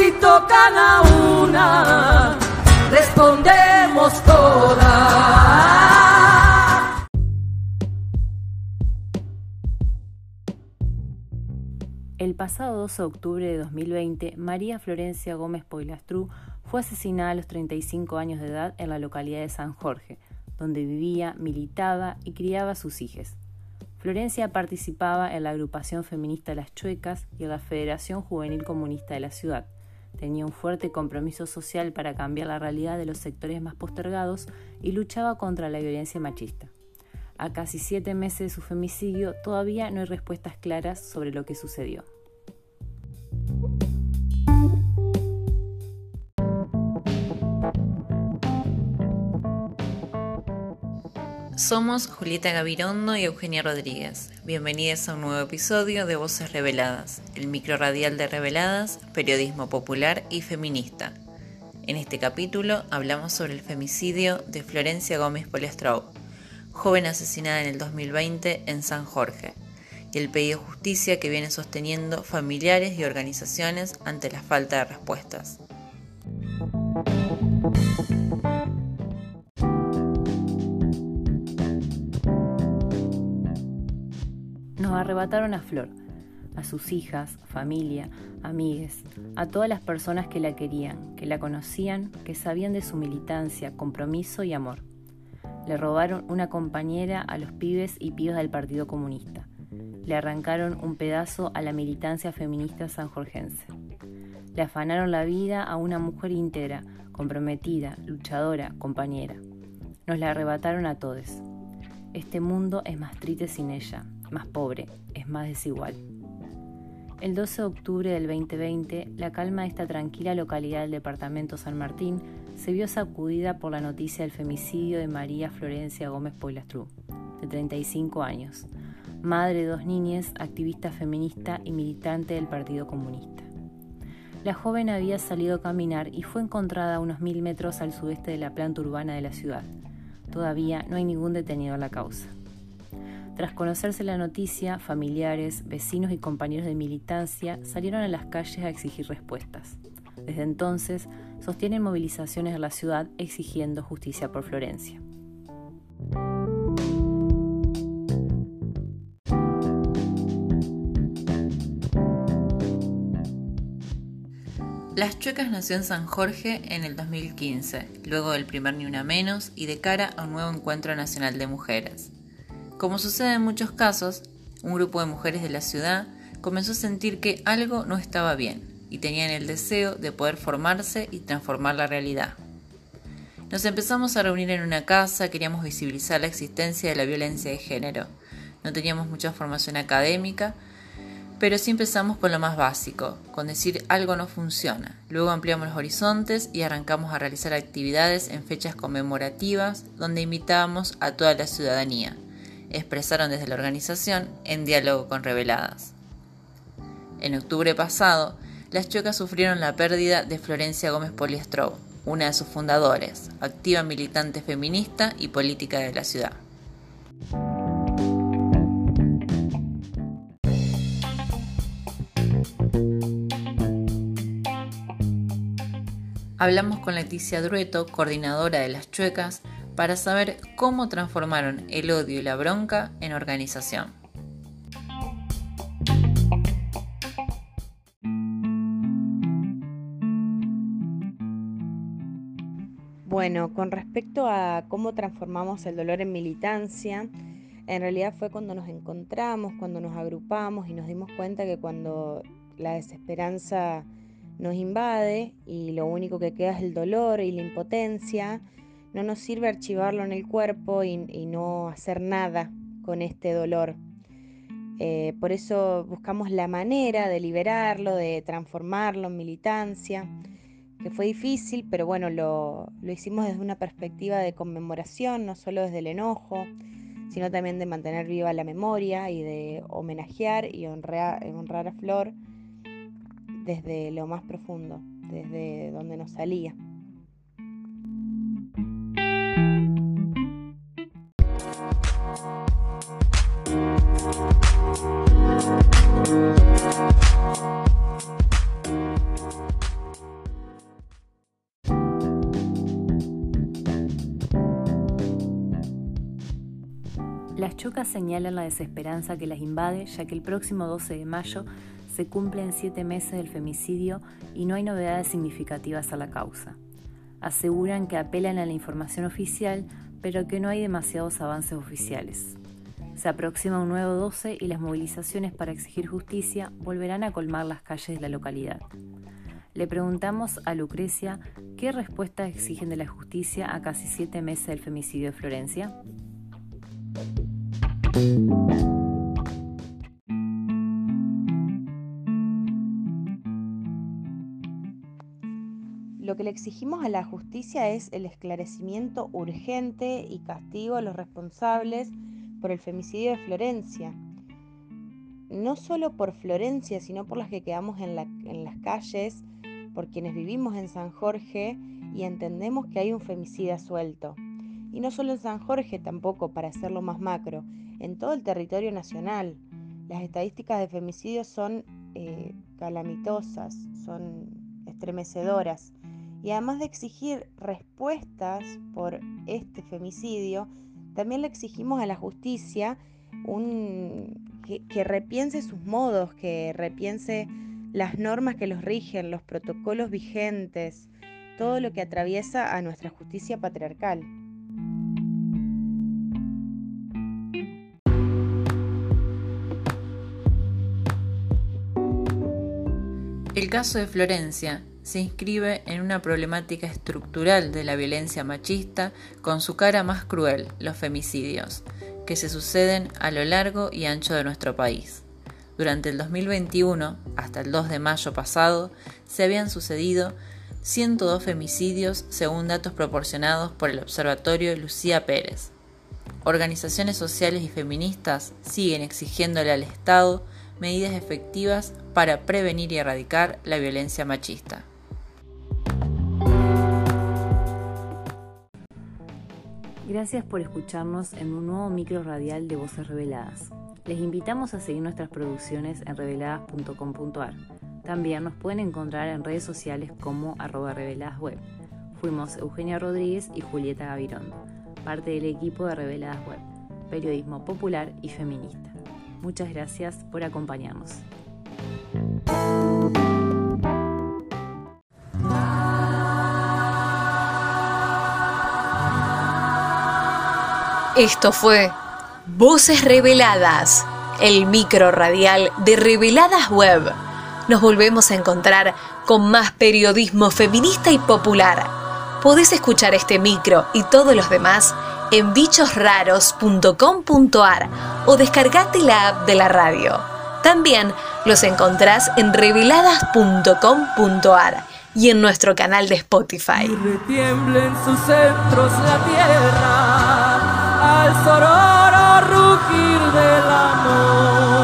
Si tocan a una, respondemos todas. El pasado 12 de octubre de 2020, María Florencia Gómez Poilastrú fue asesinada a los 35 años de edad en la localidad de San Jorge, donde vivía, militaba y criaba a sus hijas. Florencia participaba en la agrupación feminista Las Chuecas y en la Federación Juvenil Comunista de la ciudad. Tenía un fuerte compromiso social para cambiar la realidad de los sectores más postergados y luchaba contra la violencia machista. A casi siete meses de su femicidio todavía no hay respuestas claras sobre lo que sucedió. Somos Julieta Gavirondo y Eugenia Rodríguez. Bienvenidas a un nuevo episodio de Voces Reveladas, el micro radial de Reveladas, periodismo popular y feminista. En este capítulo hablamos sobre el femicidio de Florencia Gómez Poliastrau, joven asesinada en el 2020 en San Jorge, y el pedido de justicia que vienen sosteniendo familiares y organizaciones ante la falta de respuestas. Nos arrebataron a Flor, a sus hijas, familia, amigues, a todas las personas que la querían, que la conocían, que sabían de su militancia, compromiso y amor. Le robaron una compañera a los pibes y pibes del Partido Comunista. Le arrancaron un pedazo a la militancia feminista sanjorgense. Le afanaron la vida a una mujer íntegra, comprometida, luchadora, compañera. Nos la arrebataron a todos. Este mundo es más triste sin ella, más pobre, es más desigual. El 12 de octubre del 2020, la calma de esta tranquila localidad del departamento San Martín se vio sacudida por la noticia del femicidio de María Florencia Gómez Poilastrú, de 35 años, madre de dos niñas, activista feminista y militante del Partido Comunista. La joven había salido a caminar y fue encontrada a unos mil metros al sudeste de la planta urbana de la ciudad. Todavía no hay ningún detenido en la causa. Tras conocerse la noticia, familiares, vecinos y compañeros de militancia salieron a las calles a exigir respuestas. Desde entonces, sostienen movilizaciones en la ciudad exigiendo justicia por Florencia. Las Chuecas nació en San Jorge en el 2015, luego del primer Ni Una Menos y de cara a un nuevo encuentro nacional de mujeres. Como sucede en muchos casos, un grupo de mujeres de la ciudad comenzó a sentir que algo no estaba bien y tenían el deseo de poder formarse y transformar la realidad. Nos empezamos a reunir en una casa, queríamos visibilizar la existencia de la violencia de género. No teníamos mucha formación académica, pero sí empezamos con lo más básico, con decir algo no funciona. Luego ampliamos los horizontes y arrancamos a realizar actividades en fechas conmemorativas donde invitábamos a toda la ciudadanía. Expresaron desde la organización en diálogo con Reveladas. En octubre pasado, las chuecas sufrieron la pérdida de Florencia Gómez Poliestrow, una de sus fundadores, activa militante feminista y política de la ciudad. Hablamos con Leticia Drueto, coordinadora de las chuecas, para saber cómo transformaron el odio y la bronca en organización. Bueno, con respecto a cómo transformamos el dolor en militancia, en realidad fue cuando nos encontramos, cuando nos agrupamos y nos dimos cuenta que cuando la desesperanza nos invade y lo único que queda es el dolor y la impotencia, no nos sirve archivarlo en el cuerpo y, no hacer nada con este dolor. Eh, por eso buscamos la manera de liberarlo, de transformarlo en militancia. que fue difícil, pero bueno, lo, hicimos desde una perspectiva de conmemoración, no solo desde el enojo, sino también de mantener viva la memoria y de homenajear y honrar, honrar a Flor desde lo más profundo, desde donde nos salía. Las chocas señalan la desesperanza que las invade, ya que el próximo 12 de mayo se cumplen siete meses del femicidio y no hay novedades significativas a la causa. Aseguran que apelan a la información oficial, pero que no hay demasiados avances oficiales. Se aproxima un nuevo 12 y las movilizaciones para exigir justicia volverán a colmar las calles de la localidad. Le preguntamos a Lucrecia qué respuestas exigen de la justicia a casi siete meses del femicidio de Florencia. Lo que le exigimos a la justicia es el esclarecimiento urgente y castigo a los responsables por el femicidio de Florencia. No solo por Florencia, sino por las que quedamos en, en las calles, por quienes vivimos en San Jorge y entendemos que hay un femicida suelto. Y no solo en San Jorge tampoco, para hacerlo más macro, en todo el territorio nacional. Las estadísticas de femicidios son eh, calamitosas, son estremecedoras. Y además de exigir respuestas por este femicidio, también le exigimos a la justicia que repiense sus modos, que repiense las normas que los rigen, los protocolos vigentes, todo lo que atraviesa a nuestra justicia patriarcal. El caso de Florencia se inscribe en una problemática estructural de la violencia machista con su cara más cruel, los femicidios, que se suceden a lo largo y ancho de nuestro país. Durante el 2021, hasta el 2 de mayo pasado, se habían sucedido 102 femicidios según datos proporcionados por el Observatorio Lucía Pérez. Organizaciones sociales y feministas siguen exigiéndole al Estado medidas efectivas para prevenir y erradicar la violencia machista. Gracias por escucharnos en un nuevo micro radial de Voces Reveladas. Les invitamos a seguir nuestras producciones en reveladas.com.ar. También nos pueden encontrar en redes sociales como arroba reveladasweb. Fuimos Eugenia Rodríguez y Julieta Gavirondo, parte del equipo de Reveladas Web, periodismo popular y feminista. Muchas gracias por acompañarnos. Esto fue Voces Reveladas, el micro radial de Reveladas Web. Nos volvemos a encontrar con más periodismo feminista y popular. Podés escuchar este micro y todos los demás en bichosraros.com.ar o descargate la app de la radio. También los encontrás en reveladas.com.ar y en nuestro canal de Spotify. Retiemblen sus centros la tierra al sororo rugir del amor.